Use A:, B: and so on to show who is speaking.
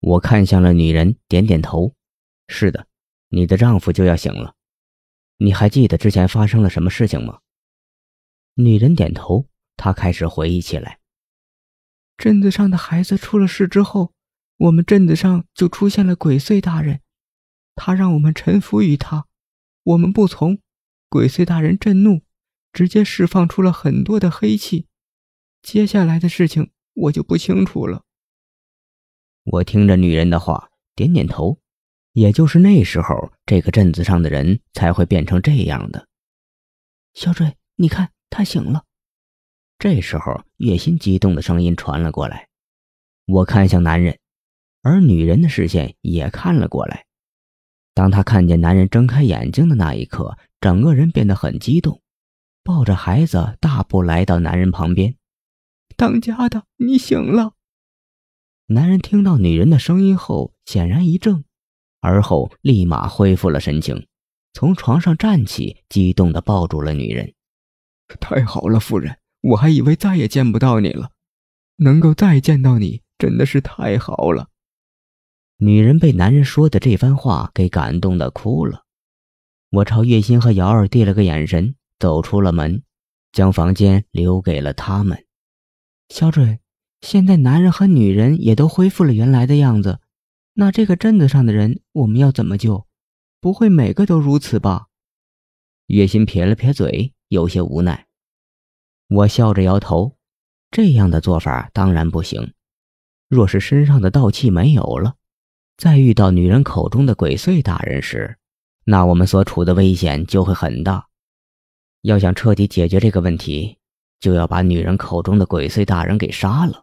A: 我看向了女人，点点头：“是的，你的丈夫就要醒了。你还记得之前发生了什么事情吗？”
B: 女人点头，她开始回忆起来。镇子上的孩子出了事之后，我们镇子上就出现了鬼祟大人，他让我们臣服于他，我们不从，鬼祟大人震怒，直接释放出了很多的黑气。接下来的事情我就不清楚了。
A: 我听着女人的话，点点头。也就是那时候，这个镇子上的人才会变成这样的。
B: 小蕊，你看，他醒了。
A: 这时候，月心激动的声音传了过来。我看向男人，而女人的视线也看了过来。当她看见男人睁开眼睛的那一刻，整个人变得很激动，抱着孩子大步来到男人旁边。
B: 当家的，你醒了。
A: 男人听到女人的声音后，显然一怔，而后立马恢复了神情，从床上站起，激动地抱住了女人。
B: 太好了，夫人。我还以为再也见不到你了，能够再见到你真的是太好了。
A: 女人被男人说的这番话给感动的哭了。我朝月心和瑶儿递了个眼神，走出了门，将房间留给了他们。
B: 小蕊，现在男人和女人也都恢复了原来的样子，那这个镇子上的人我们要怎么救？不会每个都如此吧？
A: 月心撇了撇嘴，有些无奈。我笑着摇头，这样的做法当然不行。若是身上的道气没有了，再遇到女人口中的鬼祟大人时，那我们所处的危险就会很大。要想彻底解决这个问题，就要把女人口中的鬼祟大人给杀了。